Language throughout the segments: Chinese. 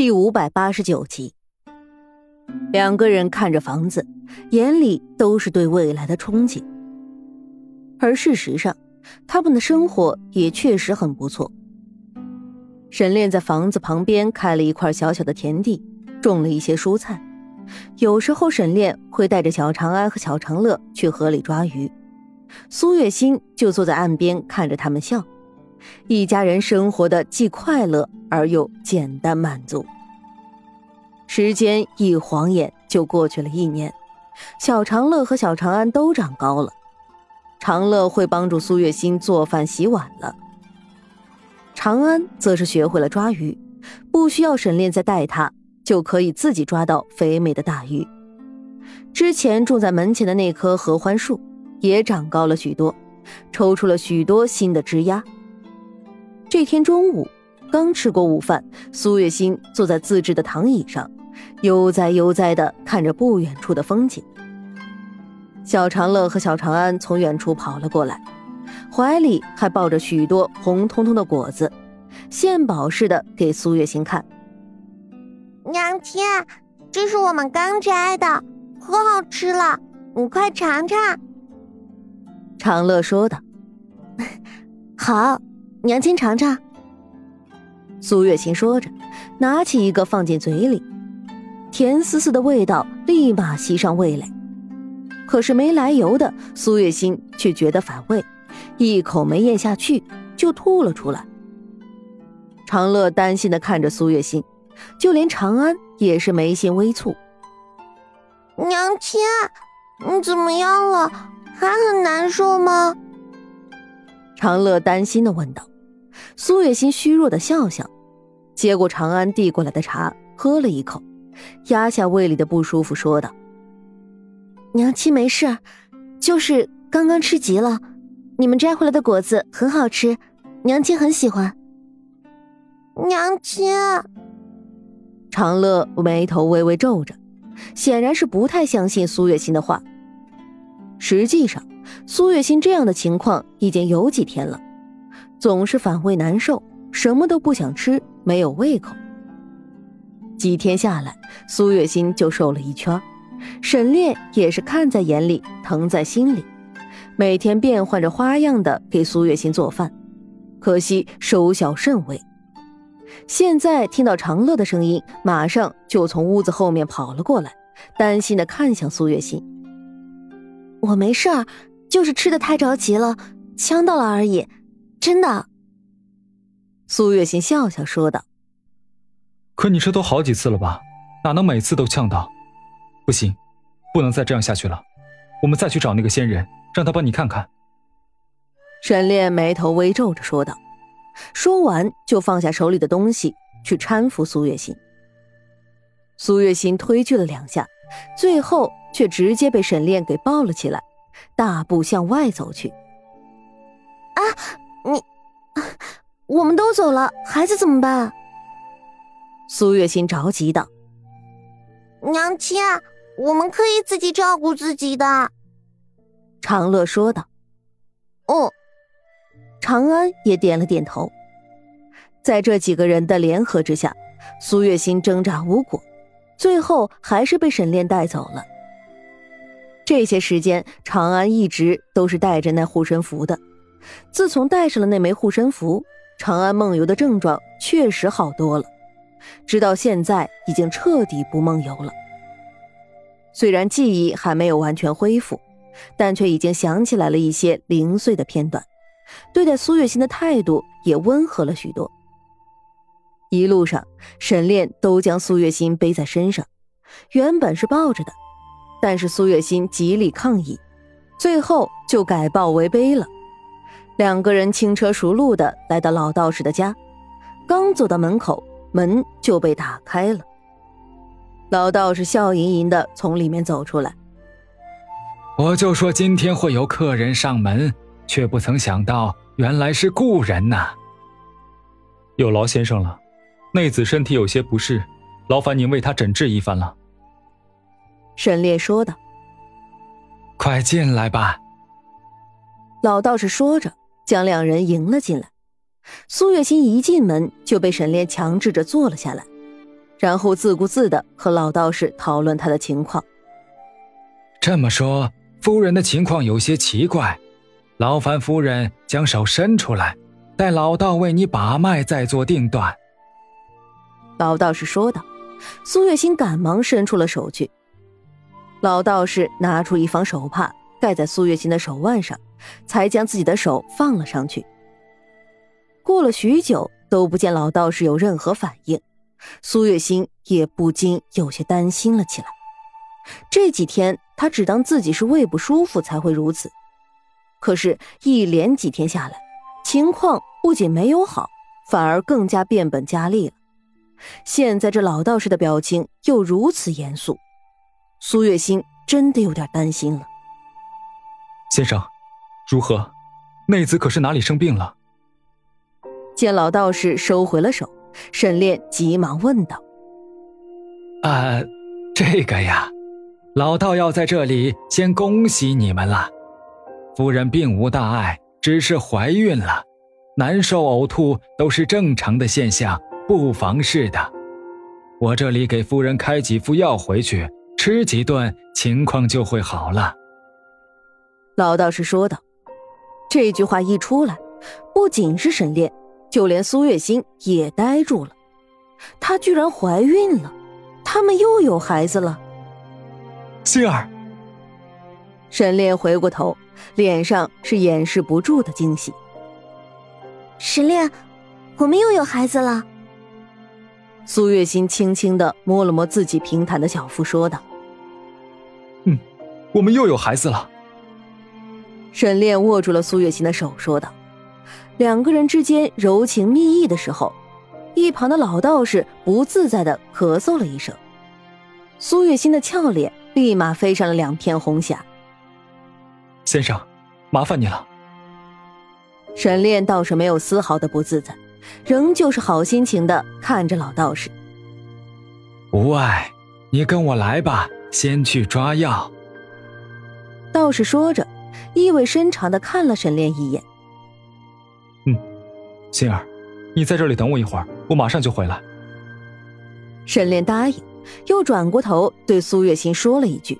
第五百八十九集，两个人看着房子，眼里都是对未来的憧憬。而事实上，他们的生活也确实很不错。沈炼在房子旁边开了一块小小的田地，种了一些蔬菜。有时候，沈炼会带着小长安和小长乐去河里抓鱼，苏月心就坐在岸边看着他们笑。一家人生活的既快乐而又简单满足。时间一晃眼就过去了一年，小长乐和小长安都长高了。长乐会帮助苏月心做饭洗碗了，长安则是学会了抓鱼，不需要沈炼再带他，就可以自己抓到肥美的大鱼。之前种在门前的那棵合欢树也长高了许多，抽出了许多新的枝丫。这天中午，刚吃过午饭，苏月心坐在自制的躺椅上，悠哉悠哉的看着不远处的风景。小长乐和小长安从远处跑了过来，怀里还抱着许多红彤彤的果子，献宝似的给苏月心看。娘亲，这是我们刚摘的，可好吃了，你快尝尝。长乐说道：“好。”娘亲尝尝。苏月心说着，拿起一个放进嘴里，甜丝丝的味道立马袭上味蕾。可是没来由的，苏月心却觉得反胃，一口没咽下去就吐了出来。长乐担心的看着苏月心，就连长安也是眉心微蹙。娘亲，你怎么样了？还很难受吗？长乐担心的问道。苏月心虚弱的笑笑，接过长安递过来的茶，喝了一口，压下胃里的不舒服，说道：“娘亲没事，就是刚刚吃急了。你们摘回来的果子很好吃，娘亲很喜欢。”娘亲，长乐眉头微微皱着，显然是不太相信苏月心的话。实际上，苏月心这样的情况已经有几天了。总是反胃难受，什么都不想吃，没有胃口。几天下来，苏月心就瘦了一圈，沈炼也是看在眼里，疼在心里，每天变换着花样的给苏月心做饭，可惜收效甚微。现在听到长乐的声音，马上就从屋子后面跑了过来，担心的看向苏月心：“我没事儿，就是吃的太着急了，呛到了而已。”真的，苏月心笑笑说道：“可你这都好几次了吧？哪能每次都呛到？不行，不能再这样下去了。我们再去找那个仙人，让他帮你看看。”沈炼眉头微皱着说道，说完就放下手里的东西去搀扶苏月心。苏月心推拒了两下，最后却直接被沈炼给抱了起来，大步向外走去。啊！你，我们都走了，孩子怎么办？苏月心着急道：“娘亲，我们可以自己照顾自己的。”长乐说道。“哦。”长安也点了点头。在这几个人的联合之下，苏月心挣扎无果，最后还是被沈炼带走了。这些时间，长安一直都是带着那护身符的。自从带上了那枚护身符，长安梦游的症状确实好多了，直到现在已经彻底不梦游了。虽然记忆还没有完全恢复，但却已经想起来了一些零碎的片段，对待苏月心的态度也温和了许多。一路上，沈炼都将苏月心背在身上，原本是抱着的，但是苏月心极力抗议，最后就改抱为背了。两个人轻车熟路的来到老道士的家，刚走到门口，门就被打开了。老道士笑盈盈的从里面走出来。我就说今天会有客人上门，却不曾想到原来是故人呐。有劳先生了，内子身体有些不适，劳烦您为他诊治一番了。沈烈说道：“快进来吧。”老道士说着。将两人迎了进来，苏月心一进门就被沈炼强制着坐了下来。然后自顾自的和老道士讨论他的情况。这么说，夫人的情况有些奇怪，劳烦夫人将手伸出来，待老道为你把脉，再做定断。老道士说道。苏月心赶忙伸出了手去。老道士拿出一方手帕盖在苏月心的手腕上，才将自己的手放了上去。过了许久，都不见老道士有任何反应，苏月心也不禁有些担心了起来。这几天，他只当自己是胃不舒服才会如此，可是，一连几天下来，情况不仅没有好，反而更加变本加厉了。现在这老道士的表情又如此严肃，苏月心真的有点担心了。先生，如何？妹子可是哪里生病了？见老道士收回了手，沈炼急忙问道：“啊，这个呀，老道要在这里先恭喜你们了。夫人并无大碍，只是怀孕了，难受、呕吐都是正常的现象，不妨事的。我这里给夫人开几副药回去，吃几顿，情况就会好了。”老道士说道。这句话一出来，不仅是沈炼。就连苏月心也呆住了，她居然怀孕了，他们又有孩子了。心儿，沈炼回过头，脸上是掩饰不住的惊喜。沈炼，我们又有孩子了。苏月心轻轻的摸了摸自己平坦的小腹，说道：“嗯，我们又有孩子了。”沈炼握住了苏月心的手，说道。两个人之间柔情蜜意的时候，一旁的老道士不自在的咳嗽了一声，苏月心的俏脸立马飞上了两片红霞。先生，麻烦你了。沈炼倒是没有丝毫的不自在，仍旧是好心情的看着老道士。无碍，你跟我来吧，先去抓药。道士说着，意味深长的看了沈炼一眼。嗯心儿，你在这里等我一会儿，我马上就回来。沈炼答应，又转过头对苏月心说了一句，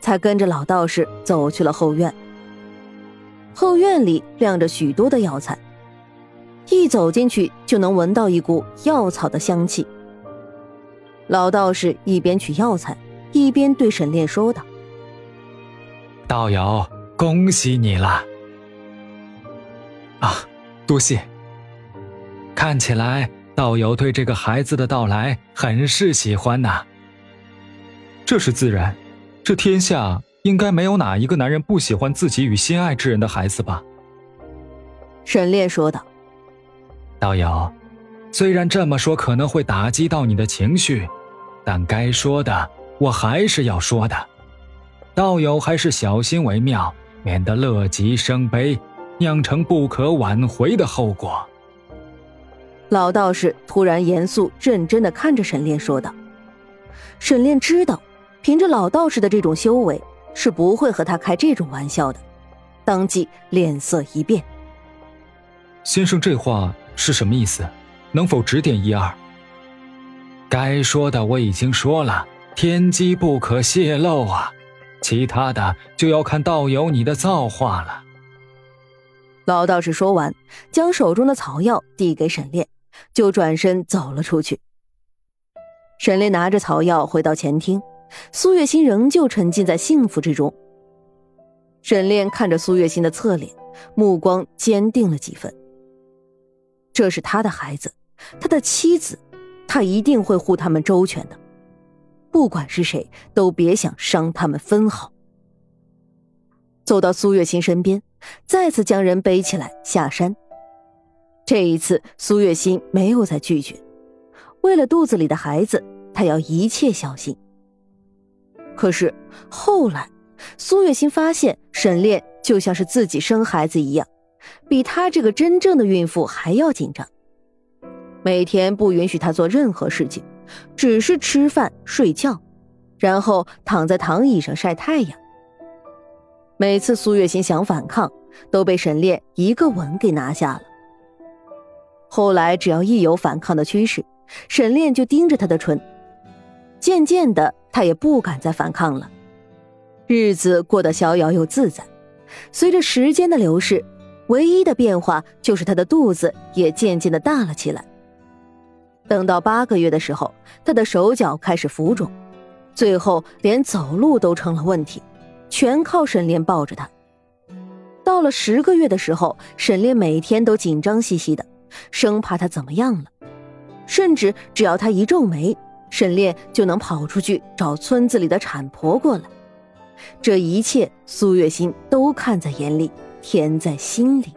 才跟着老道士走去了后院。后院里晾着许多的药材，一走进去就能闻到一股药草的香气。老道士一边取药材，一边对沈炼说道：“道友，恭喜你了！啊，多谢。”看起来道友对这个孩子的到来很是喜欢呐。这是自然，这天下应该没有哪一个男人不喜欢自己与心爱之人的孩子吧？沈烈说道。道友，虽然这么说可能会打击到你的情绪，但该说的我还是要说的。道友还是小心为妙，免得乐极生悲，酿成不可挽回的后果。老道士突然严肃认真的看着沈炼说道：“沈炼知道，凭着老道士的这种修为，是不会和他开这种玩笑的，当即脸色一变。先生这话是什么意思？能否指点一二？该说的我已经说了，天机不可泄露啊，其他的就要看道友你的造化了。”老道士说完，将手中的草药递给沈炼。就转身走了出去。沈炼拿着草药回到前厅，苏月心仍旧沉浸在幸福之中。沈炼看着苏月心的侧脸，目光坚定了几分。这是他的孩子，他的妻子，他一定会护他们周全的，不管是谁，都别想伤他们分毫。走到苏月心身边，再次将人背起来下山。这一次，苏月心没有再拒绝。为了肚子里的孩子，她要一切小心。可是后来，苏月心发现沈炼就像是自己生孩子一样，比她这个真正的孕妇还要紧张。每天不允许她做任何事情，只是吃饭、睡觉，然后躺在躺椅上晒太阳。每次苏月心想反抗，都被沈炼一个吻给拿下了。后来，只要一有反抗的趋势，沈炼就盯着他的唇，渐渐的，他也不敢再反抗了。日子过得逍遥又自在。随着时间的流逝，唯一的变化就是他的肚子也渐渐的大了起来。等到八个月的时候，他的手脚开始浮肿，最后连走路都成了问题，全靠沈炼抱着他。到了十个月的时候，沈炼每天都紧张兮兮的，生怕他怎么样了，甚至只要他一皱眉，沈炼就能跑出去找村子里的产婆过来。这一切，苏月心都看在眼里，甜在心里。